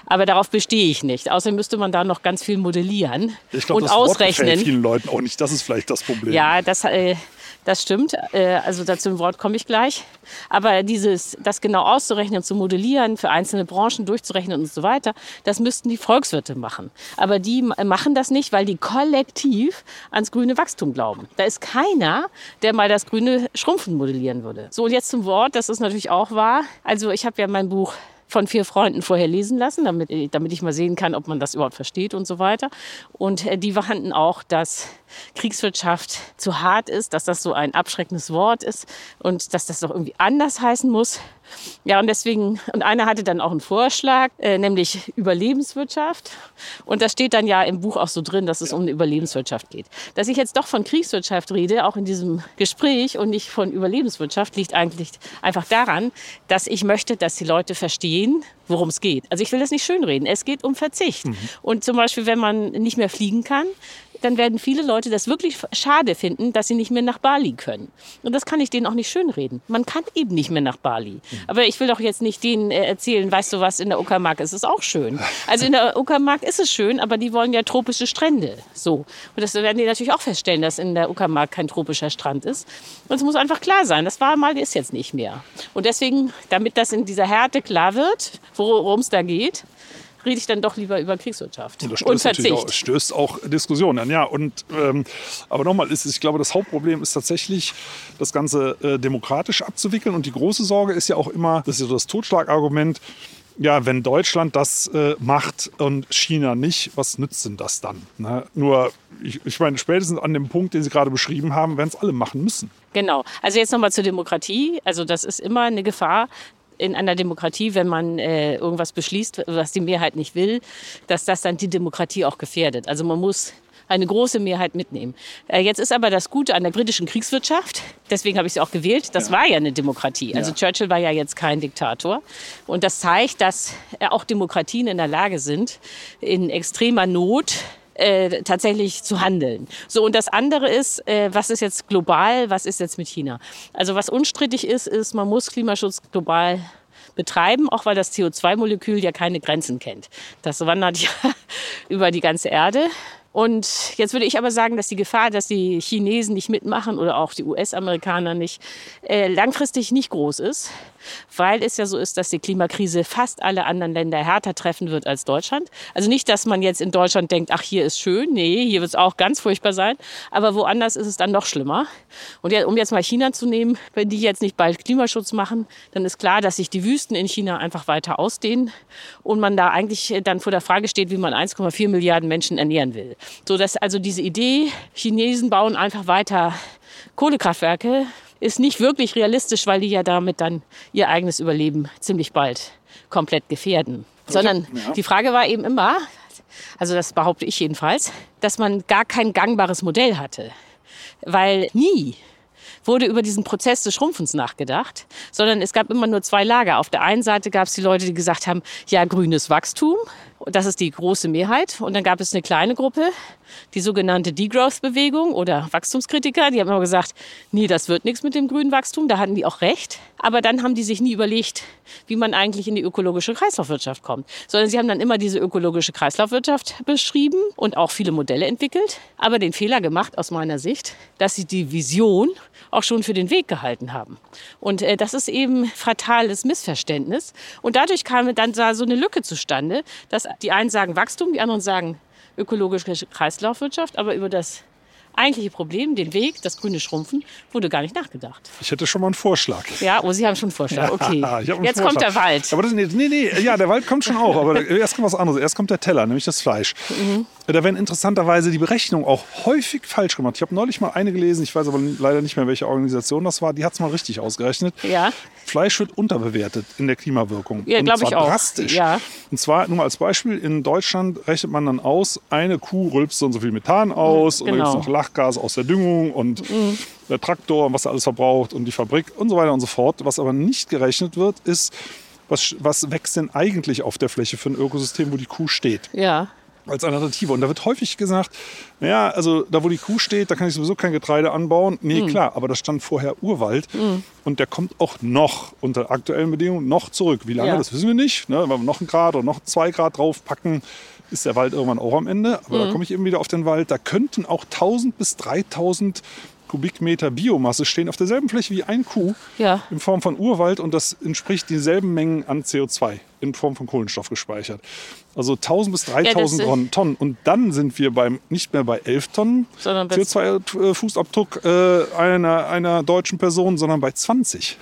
Aber darauf bestehe ich nicht. Außerdem müsste man da noch ganz viel modellieren Ich glaube, und das Wort ausrechnen. vielen Leuten auch nicht. Das ist vielleicht das Problem. Ja, das, äh, das stimmt. Äh, also dazu im Wort komme ich gleich. Aber dieses, das genau auszurechnen, zu modellieren, für einzelne Branchen durchzurechnen und so weiter, das müssten die Volkswirte machen. Aber die ma- machen das nicht, weil die kollektiv ans grüne Wachstum glauben. Da ist keiner, der mal das grüne Schrumpfen modellieren würde. So, und jetzt zum Wort, das ist natürlich auch wahr. Also ich habe ja mein Buch von vier Freunden vorher lesen lassen, damit, äh, damit ich mal sehen kann, ob man das überhaupt versteht und so weiter. Und äh, die fanden auch, dass Kriegswirtschaft zu hart ist, dass das so ein abschreckendes Wort ist und dass das doch irgendwie anders heißen muss. Ja, und deswegen, und einer hatte dann auch einen Vorschlag, äh, nämlich Überlebenswirtschaft. Und das steht dann ja im Buch auch so drin, dass es um eine Überlebenswirtschaft geht. Dass ich jetzt doch von Kriegswirtschaft rede, auch in diesem Gespräch und nicht von Überlebenswirtschaft, liegt eigentlich einfach daran, dass ich möchte, dass die Leute verstehen, worum es geht. Also ich will das nicht schönreden. Es geht um Verzicht. Und zum Beispiel, wenn man nicht mehr fliegen kann, dann werden viele Leute das wirklich schade finden, dass sie nicht mehr nach Bali können. Und das kann ich denen auch nicht schönreden. Man kann eben nicht mehr nach Bali. Aber ich will doch jetzt nicht denen äh, erzählen, weißt du was, in der Uckermark ist es auch schön. Also in der Uckermark ist es schön, aber die wollen ja tropische Strände. So. Und das werden die natürlich auch feststellen, dass in der Uckermark kein tropischer Strand ist. Und es muss einfach klar sein, das war mal, ist jetzt nicht mehr. Und deswegen, damit das in dieser Härte klar wird, worum es da geht, rede ich dann doch lieber über Kriegswirtschaft Und und Verzicht. auch, stößt auch Diskussionen an. Ja, und, ähm, aber nochmal, ist, ich glaube, das Hauptproblem ist tatsächlich, das Ganze äh, demokratisch abzuwickeln. Und die große Sorge ist ja auch immer, das ist ja so das Totschlagargument, ja, wenn Deutschland das äh, macht und China nicht, was nützt denn das dann? Ne? Nur, ich, ich meine, spätestens an dem Punkt, den Sie gerade beschrieben haben, werden es alle machen müssen. Genau. Also jetzt nochmal zur Demokratie. Also das ist immer eine Gefahr in einer Demokratie, wenn man äh, irgendwas beschließt, was die Mehrheit nicht will, dass das dann die Demokratie auch gefährdet. Also man muss eine große Mehrheit mitnehmen. Äh, jetzt ist aber das Gute an der britischen Kriegswirtschaft, deswegen habe ich sie auch gewählt, das war ja eine Demokratie. Also Ja. Churchill war ja jetzt kein Diktator. Und das zeigt, dass äh, auch Demokratien in der Lage sind, in extremer Not äh, tatsächlich zu handeln. So, und das andere ist, äh, was ist jetzt global, was ist jetzt mit China? Also was unstrittig ist, ist, man muss Klimaschutz global betreiben, auch weil das CO2-Molekül ja keine Grenzen kennt. Das wandert ja über die ganze Erde. Und jetzt würde ich aber sagen, dass die Gefahr, dass die Chinesen nicht mitmachen oder auch die US-Amerikaner nicht, äh, langfristig nicht groß ist, weil es ja so ist, dass die Klimakrise fast alle anderen Länder härter treffen wird als Deutschland. Also nicht, dass man jetzt in Deutschland denkt, ach, hier ist schön. Nee, hier wird es auch ganz furchtbar sein. Aber woanders ist es dann noch schlimmer. Und ja, um jetzt mal China zu nehmen, wenn die jetzt nicht bald Klimaschutz machen, dann ist klar, dass sich die Wüsten in China einfach weiter ausdehnen und man da eigentlich dann vor der Frage steht, wie man 1,4 Milliarden Menschen ernähren will. So dass also diese Idee, Chinesen bauen einfach weiter Kohlekraftwerke, ist nicht wirklich realistisch, weil die ja damit dann ihr eigenes Überleben ziemlich bald komplett gefährden. Sondern Ja. die Frage war eben immer, also das behaupte ich jedenfalls, dass man gar kein gangbares Modell hatte. Weil nie wurde über diesen Prozess des Schrumpfens nachgedacht, sondern es gab immer nur zwei Lager. Auf der einen Seite gab es die Leute, die gesagt haben, ja, grünes Wachstum Das ist die große Mehrheit. Und dann gab es eine kleine Gruppe, die sogenannte Degrowth-Bewegung oder Wachstumskritiker. Die haben immer gesagt, nee, das wird nichts mit dem grünen Wachstum. Da hatten die auch recht. Aber dann haben die sich nie überlegt, wie man eigentlich in die ökologische Kreislaufwirtschaft kommt. Sondern sie haben dann immer diese ökologische Kreislaufwirtschaft beschrieben und auch viele Modelle entwickelt. Aber den Fehler gemacht aus meiner Sicht, dass sie die Vision auch schon für den Weg gehalten haben. Und äh, das ist eben fatales Missverständnis. Und dadurch kam dann da so eine Lücke zustande, dass die einen sagen Wachstum, die anderen sagen ökologische Kreislaufwirtschaft, aber über das eigentliche Problem, den Weg, das grüne Schrumpfen, wurde gar nicht nachgedacht. Ich hätte schon mal einen Vorschlag. Ja, oh, Sie haben schon einen Vorschlag. Okay. Ja, einen Jetzt Vorschlag. kommt der Wald. Aber das, nee, nee, nee, ja, der Wald kommt schon auch. Aber erst kommt was anderes. Erst kommt der Teller, nämlich das Fleisch. Mhm. Da werden interessanterweise die Berechnungen auch häufig falsch gemacht. Ich habe neulich mal eine gelesen, ich weiß aber leider nicht mehr, welche Organisation das war. Die hat es mal richtig ausgerechnet. Ja. Fleisch wird unterbewertet in der Klimawirkung. Ja, Und glaub zwar ich auch. drastisch. Ja. Und zwar, nur mal als Beispiel, in Deutschland rechnet man dann aus, eine Kuh rülpst so und so viel Methan aus und dann genau. gibt es noch Lachgas aus der Düngung und der Traktor und was er alles verbraucht und die Fabrik und so weiter und so fort. Was aber nicht gerechnet wird, ist, was, was wächst denn eigentlich auf der Fläche für ein Ökosystem, wo die Kuh steht? Ja. Als Alternative. Und da wird häufig gesagt, naja, also da wo die Kuh steht, da kann ich sowieso kein Getreide anbauen. Nee, Hm. klar, aber da stand vorher Urwald und der kommt auch noch unter aktuellen Bedingungen noch zurück. Wie lange, Ja. das wissen wir nicht. Ne? Wenn wir noch einen Grad oder noch zwei Grad draufpacken, ist der Wald irgendwann auch am Ende. Aber Hm. da komme ich eben wieder auf den Wald. Da könnten auch 1000 bis 3000 Kubikmeter Biomasse stehen auf derselben Fläche wie ein Kuh Ja. in Form von Urwald und das entspricht dieselben Mengen an CO2 in Form von Kohlenstoff gespeichert. Also 1000 bis 3000 Ja, äh, Tonnen. Und dann sind wir beim, nicht mehr bei 11 Tonnen Sondern bei- CO2-Fußabdruck äh, einer, einer deutschen Person, sondern bei 20.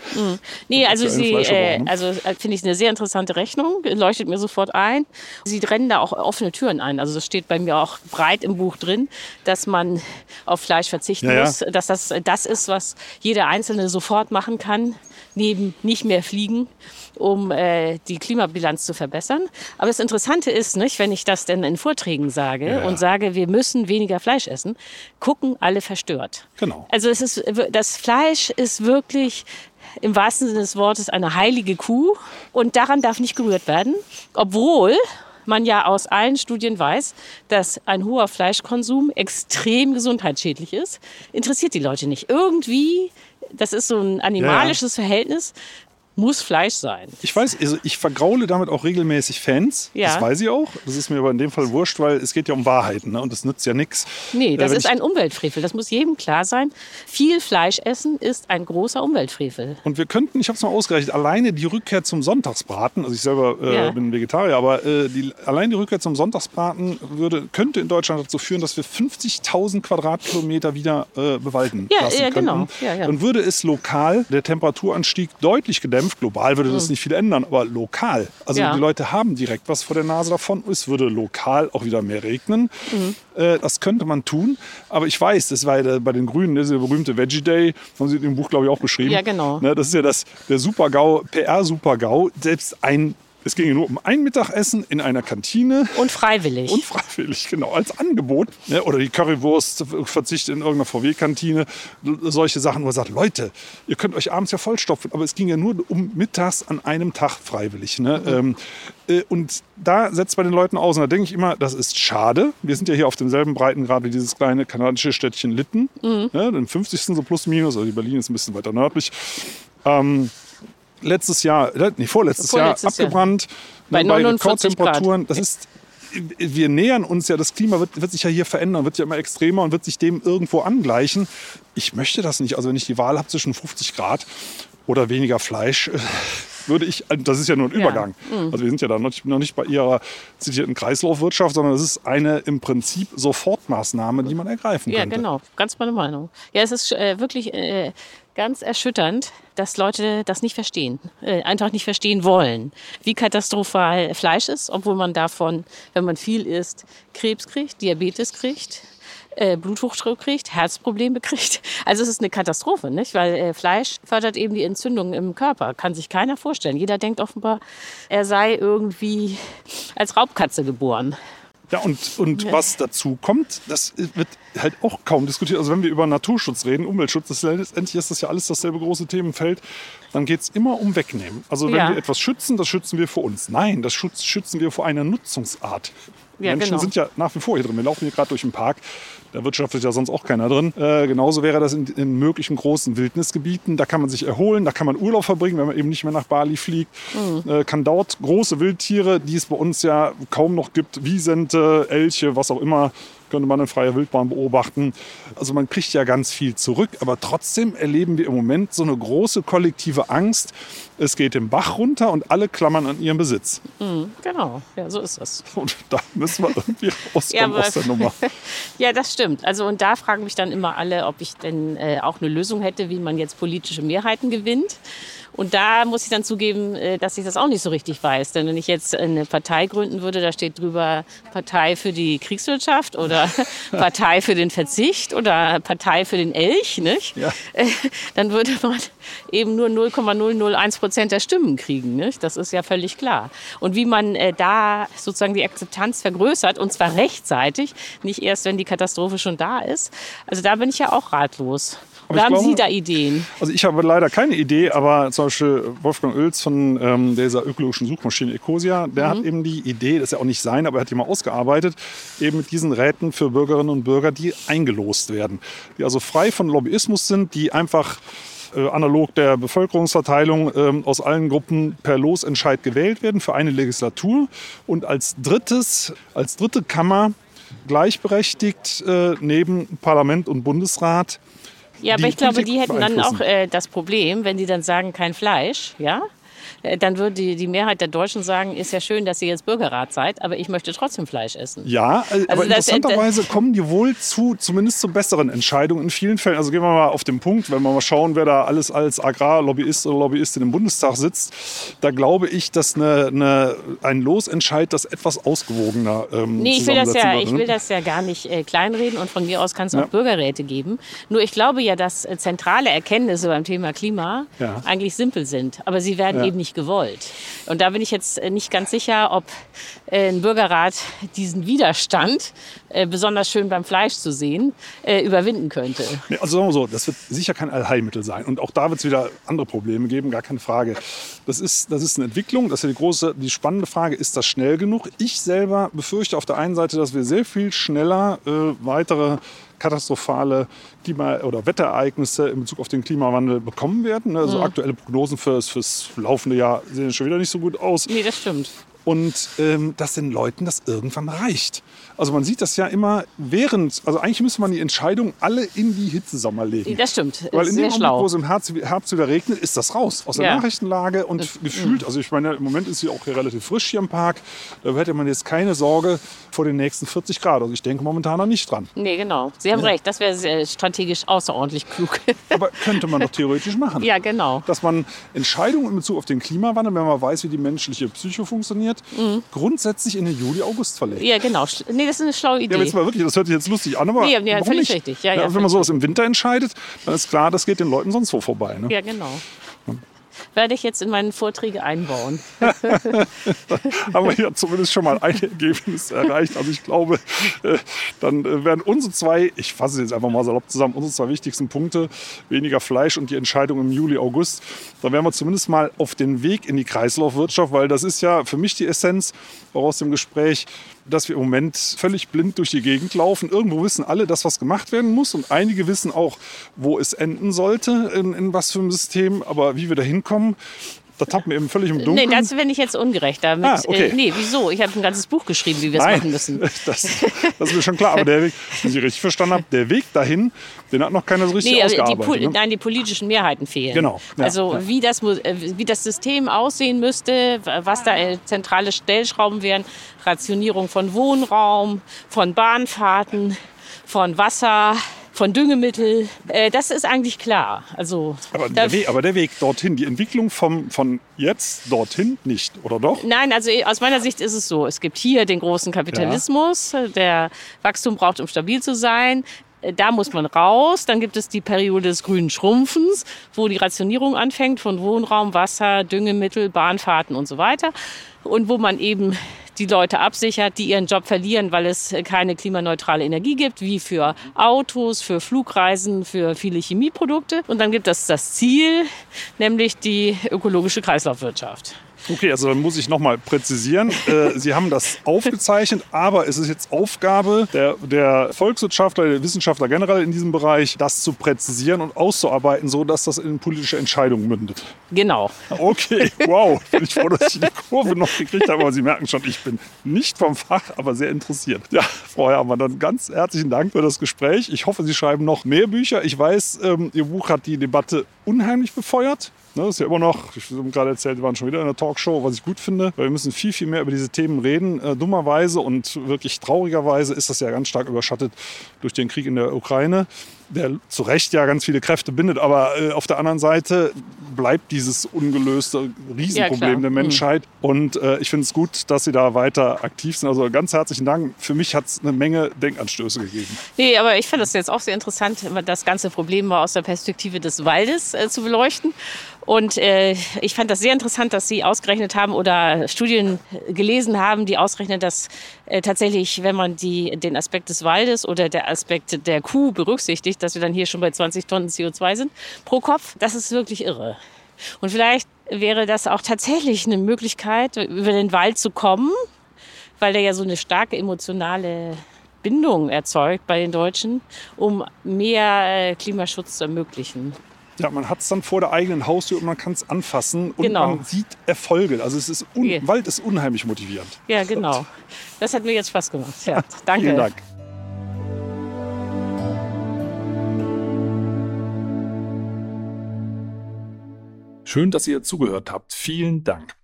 Nee, also Sie, äh, ne? also äh, finde ich eine sehr interessante Rechnung, leuchtet mir sofort ein. Sie rennen da auch offene Türen ein. Also das steht bei mir auch breit im Buch drin, dass man auf Fleisch verzichten Ja, ja. muss, dass das das ist, was jeder Einzelne sofort machen kann, neben nicht mehr fliegen, um äh, die Klimabilanz zu verbessern. Aber das Interessante ist, nicht, wenn ich das denn in Vorträgen sage Ja. und sage, wir müssen weniger Fleisch essen, gucken alle verstört. Genau. Also es ist, das Fleisch ist wirklich im wahrsten Sinne des Wortes eine heilige Kuh und daran darf nicht gerührt werden, obwohl man ja aus allen Studien weiß, dass ein hoher Fleischkonsum extrem gesundheitsschädlich ist, interessiert die Leute nicht. Irgendwie, das ist so ein animalisches Verhältnis, muss Fleisch sein. Ich weiß, also ich vergraule damit auch regelmäßig Fans. Ja. Das weiß ich auch. Das ist mir aber in dem Fall wurscht, weil es geht ja um Wahrheiten ne? und das nützt ja nichts. Nee, das wenn ist ein Umweltfrevel. Das muss jedem klar sein. Viel Fleisch essen ist ein großer Umweltfrevel. Und wir könnten, ich habe es mal ausgerechnet, alleine die Rückkehr zum Sonntagsbraten, also ich selber äh, Ja. bin Vegetarier, aber äh, die, allein die Rückkehr zum Sonntagsbraten würde, könnte in Deutschland dazu führen, dass wir 50.000 Quadratkilometer wieder äh, bewalden Ja, lassen ja, genau. könnten. Ja, ja. Und würde es lokal der Temperaturanstieg deutlich gedämpft, global würde das nicht viel ändern, aber lokal. Also Mhm. Ja. die Leute haben direkt was vor der Nase davon. Es würde lokal auch wieder mehr regnen. Mhm. Äh, das könnte man tun. Aber ich weiß, das war ja der- bei den Grünen, dieser berühmte Veggie Day, haben Sie in dem Buch, glaube ich, auch beschrieben. Ja, genau. Ne, das ist ja das, der Super-GAU, PR-Super-GAU. Selbst ein, es ging ja nur um ein Mittagessen in einer Kantine. Und freiwillig. Und freiwillig, genau, als Angebot. Ne? Oder die Currywurst, Verzicht in irgendeiner VW-Kantine. Solche Sachen, wo man sagt, Leute, ihr könnt euch abends ja vollstopfen. Aber es ging ja nur um mittags an einem Tag freiwillig. Ne? Ähm, äh, und da setzt bei den Leuten aus. Und da denke ich immer, das ist schade. Wir sind ja hier auf demselben Breitengrad wie dieses kleine kanadische Städtchen Litten. Ne? Den 50. so plus minus. Also die Berlin ist ein bisschen weiter nördlich. Ähm, letztes Jahr, äh, nee, vorletztes, Vorletztes Jahr Jahr. abgebrannt. Bei ne, 49 Grad. Rekordtemperaturen. Das ist, wir nähern uns ja, das Klima wird, wird sich ja hier verändern, wird ja immer extremer und wird sich dem irgendwo angleichen. Ich möchte das nicht. Also wenn ich die Wahl habe zwischen 50 Grad oder weniger Fleisch, äh, würde ich, das ist ja nur ein Übergang. Mhm. Also wir sind ja da noch nicht, noch nicht bei Ihrer zitierten Kreislaufwirtschaft, sondern es ist eine im Prinzip Sofortmaßnahme, die man ergreifen Ja, könnte. genau. Ganz meine Meinung. Ja, es ist äh, wirklich äh, ganz erschütternd, dass Leute das nicht verstehen. Äh, einfach nicht verstehen wollen, wie katastrophal Fleisch ist, obwohl man davon, wenn man viel isst, Krebs kriegt, Diabetes kriegt. Äh, Bluthochdruck kriegt, Herzprobleme kriegt. Also es ist eine Katastrophe, nicht? Weil äh, Fleisch fördert eben die Entzündung im Körper. Kann sich keiner vorstellen. Jeder denkt offenbar, er sei irgendwie als Raubkatze geboren. Ja, und, und was dazu kommt, das wird halt auch kaum diskutiert. Also wenn wir über Naturschutz reden, Umweltschutz, das ist letztendlich ist das ja alles dasselbe große Themenfeld, dann geht es immer um Wegnehmen. Also wenn Ja. wir etwas schützen, das schützen wir vor uns. Nein, das schütz, schützen wir vor einer Nutzungsart. Ja, Menschen genau. sind ja nach wie vor hier drin. Wir laufen hier gerade durch den Park. Da wirtschaftet ja sonst auch keiner drin. Äh, genauso wäre das in, in möglichen großen Wildnisgebieten. Da kann man sich erholen, da kann man Urlaub verbringen, wenn man eben nicht mehr nach Bali fliegt. Mhm. Äh, kann dort große Wildtiere, die es bei uns ja kaum noch gibt, Wiesente, Elche, was auch immer, könnte man in freier Wildbahn beobachten. Also man kriegt ja ganz viel zurück, aber trotzdem erleben wir im Moment so eine große kollektive Angst. Es geht den Bach runter und alle klammern an ihrem Besitz. Genau, ja, so ist das. Und da müssen wir irgendwie rauskommen Ja, aus der Nummer. Ja, das stimmt. Also und da fragen mich dann immer alle, ob ich denn äh, auch eine Lösung hätte, wie man jetzt politische Mehrheiten gewinnt. Und da muss ich dann zugeben, äh, dass ich das auch nicht so richtig weiß. Denn wenn ich jetzt eine Partei gründen würde, da steht drüber Partei für die Kriegswirtschaft oder Partei für den Verzicht oder Partei für den Elch, nicht? Ja. Äh, dann würde man eben nur 0,001 Prozent der Stimmen kriegen. Nicht? Das ist ja völlig klar. Und wie man äh, da sozusagen die Akzeptanz vergrößert, und zwar rechtzeitig, nicht erst, wenn die Katastrophe schon da ist. Also da bin ich ja auch ratlos. Oder haben glaube- Sie da Ideen? Also ich habe leider keine Idee, aber zum Beispiel Wolfgang Oels von ähm, dieser ökologischen Suchmaschine Ecosia, der hat eben die Idee, das ist ja auch nicht sein, aber er hat die mal ausgearbeitet, eben mit diesen Räten für Bürgerinnen und Bürger, die eingelost werden. Die also frei von Lobbyismus sind, die einfach äh, analog der Bevölkerungsverteilung ähm, aus allen Gruppen per Losentscheid gewählt werden für eine Legislatur und als drittes, als dritte Kammer gleichberechtigt äh, neben Parlament und Bundesrat Ja, aber ich glaube, die hätten dann auch äh, das Problem, wenn die dann sagen, kein Fleisch, ja? Äh, Dann würde die, die Mehrheit der Deutschen sagen, ist ja schön, dass ihr jetzt Bürgerrat seid, aber ich möchte trotzdem Fleisch essen. Ja, äh, aber das- interessanterweise kommen die wohl zu, zumindest zu besseren Entscheidungen in vielen Fällen. Also gehen wir mal auf den Punkt, wenn wir mal schauen, wer da alles als Agrarlobbyist oder Lobbyistin im Bundestag sitzt. Da glaube ich, dass eine, eine, ein Losentscheid das etwas ausgewogener ähm, Nee, ich will das ja, ich ne? will das ja gar nicht äh, kleinreden und von mir aus kann es Ja. auch Bürgerräte geben. Nur ich glaube ja, dass äh, zentrale Erkenntnisse beim Thema Klima Ja. eigentlich simpel sind, aber sie werden Ja. eben nicht gewollt. Und da bin ich jetzt äh, nicht ganz sicher, ob äh, ein Bürgerrat diesen Widerstand, äh, besonders schön beim Fleisch zu sehen, überwinden könnte. Also sagen wir so, das wird sicher kein Allheilmittel sein. Und auch da wird es wieder andere Probleme geben, gar keine Frage. Das ist, das ist eine Entwicklung, das ist ja die große, die spannende Frage, ist das schnell genug? Ich selber befürchte auf der einen Seite, dass wir sehr viel schneller äh, weitere katastrophale Klima- oder Wetterereignisse in Bezug auf den Klimawandel bekommen werden. Also Mhm. aktuelle Prognosen fürs, fürs laufende Jahr sehen schon wieder nicht so gut aus Nee, das stimmt. Und ähm, dass den Leuten das irgendwann reicht. Also man sieht das ja immer während, also eigentlich müsste man die Entscheidung alle in die Hitzesommer legen. Das stimmt. Weil in dem schlau. wo es im Herbst, Herbst wieder regnet, ist das raus aus der Ja. Nachrichtenlage und gefühlt, also ich meine, im Moment ist sie auch relativ frisch hier im Park, da hätte man jetzt keine Sorge vor den nächsten 40 Grad. Also ich denke momentan noch nicht dran. Nee, genau. Sie haben recht. Das wäre strategisch außerordentlich klug. Aber könnte man doch theoretisch machen. ja, genau. Dass man Entscheidungen in Bezug auf den Klimawandel, wenn man weiß, wie die menschliche Psyche funktioniert, grundsätzlich in den Juli, August verlegt. Mhm. Ja, genau. Nee, das ist eine schlaue Idee. Ja, jetzt mal wirklich, das hört sich jetzt lustig an, aber Nee, nee, warum völlig nicht? richtig. Ja, ja, wenn man sowas im Winter entscheidet, dann ist klar, das geht den Leuten sonst wo vorbei. Ne? Ja, genau. Werde ich jetzt in meine Vorträge einbauen. haben wir ja zumindest schon mal ein Ergebnis erreicht. Also ich glaube, äh, dann äh, werden unsere zwei, ich fasse es jetzt einfach mal salopp zusammen, unsere zwei wichtigsten Punkte, weniger Fleisch und die Entscheidung im Juli, August, dann wären wir zumindest mal auf den Weg in die Kreislaufwirtschaft, weil das ist ja für mich die Essenz auch aus dem Gespräch, dass wir im Moment völlig blind durch die Gegend laufen. Irgendwo wissen alle, dass was gemacht werden muss und einige wissen auch, wo es enden sollte, in, in was für einem System, aber wie wir da hinkommen, da tappen wir eben völlig im Dunkeln. Nee, dazu bin ich jetzt ungerecht. Damit, Ah, okay. äh, nee, wieso? Ich habe ein ganzes Buch geschrieben, wie wir es machen müssen. Das, das ist mir schon klar. Aber der Weg, wenn ich richtig verstanden habe, der Weg dahin, den hat noch keiner so richtig Nee, die, ausgearbeitet. Pol- ne? nein, die politischen Mehrheiten fehlen. Genau, ja, also ja. Wie, das, äh, wie das System aussehen müsste, was da äh, zentrale Stellschrauben wären, Rationierung von Wohnraum, von Bahnfahrten, von Wasser, von Düngemittel, äh, das ist eigentlich klar. Also aber, der Weg, aber der Weg dorthin, die Entwicklung vom, von jetzt dorthin nicht, oder doch? Nein, also aus meiner Sicht ist es so. Es gibt hier den großen Kapitalismus, der Wachstum braucht, um stabil zu sein. Da muss man raus. Dann gibt es die Periode des grünen Schrumpfens, wo die Rationierung anfängt von Wohnraum, Wasser, Düngemittel, Bahnfahrten und so weiter. Und wo man eben die Leute absichert, die ihren Job verlieren, weil es keine klimaneutrale Energie gibt, wie für Autos, für Flugreisen, für viele Chemieprodukte. Und dann gibt es das Ziel, nämlich die ökologische Kreislaufwirtschaft. Okay, also dann muss ich nochmal präzisieren. Äh, Sie haben das aufgezeichnet, aber es ist jetzt Aufgabe der, der Volkswirtschaftler, der Wissenschaftler generell in diesem Bereich, das zu präzisieren und auszuarbeiten, so dass das in politische Entscheidungen mündet. Genau. Okay, wow. Bin ich froh, dass ich die Kurve noch gekriegt habe. Aber Sie merken schon, ich bin nicht vom Fach, aber sehr interessiert. Ja, Frau Herrmann, dann ganz herzlichen Dank für das Gespräch. Ich hoffe, Sie schreiben noch mehr Bücher. Ich weiß, ähm, Ihr Buch hat die Debatte unheimlich befeuert. Ne, ist ja immer noch, ich habe gerade erzählt, wir waren schon wieder in einer Talkshow, was ich gut finde, weil wir müssen viel, viel mehr über diese Themen reden. Äh, dummerweise und wirklich traurigerweise ist das ja ganz stark überschattet durch den Krieg in der Ukraine der zu Recht ja ganz viele Kräfte bindet, aber äh, auf der anderen Seite bleibt dieses ungelöste Riesenproblem Ja, der Menschheit. Und äh, ich finde es gut, dass Sie da weiter aktiv sind. Also ganz herzlichen Dank. Für mich hat es eine Menge Denkanstöße gegeben. Nee, aber ich fand das jetzt auch sehr interessant, das ganze Problem mal aus der Perspektive des Waldes äh, zu beleuchten. Und äh, ich fand das sehr interessant, dass Sie ausgerechnet haben oder Studien gelesen haben, die ausrechnen, dass äh, tatsächlich, wenn man die, den Aspekt des Waldes oder der Aspekt der Kuh berücksichtigt, dass wir dann hier schon bei 20 Tonnen CO2 sind pro Kopf. Das ist wirklich irre. Und vielleicht wäre das auch tatsächlich eine Möglichkeit, über den Wald zu kommen, weil der ja so eine starke emotionale Bindung erzeugt bei den Deutschen, um mehr äh, Klimaschutz zu ermöglichen. Ja, man hat es dann vor der eigenen Haustür und man kann es anfassen und Genau. man sieht Erfolge. Also es ist un Ja. Wald ist unheimlich motivierend. Ja, genau. Das hat mir jetzt Spaß gemacht. Ja, danke. Vielen Dank. Schön, dass ihr zugehört habt. Vielen Dank.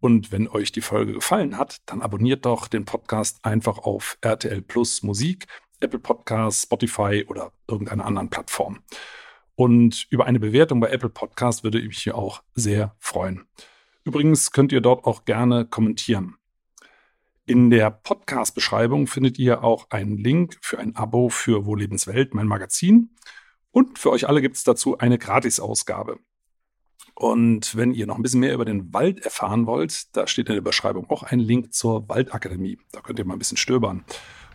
Und wenn euch die Folge gefallen hat, dann abonniert doch den Podcast einfach auf RTL Plus Musik, Apple Podcasts, Spotify oder irgendeiner anderen Plattform. Und über eine Bewertung bei Apple Podcast würde ich mich hier auch sehr freuen. Übrigens könnt ihr dort auch gerne kommentieren. In der Podcast-Beschreibung findet ihr auch einen Link für ein Abo für Wo Lebenswelt, mein Magazin. Und für euch alle gibt es dazu eine Gratisausgabe. Und wenn ihr noch ein bisschen mehr über den Wald erfahren wollt, da steht in der Beschreibung auch ein Link zur Waldakademie. Da könnt ihr mal ein bisschen stöbern.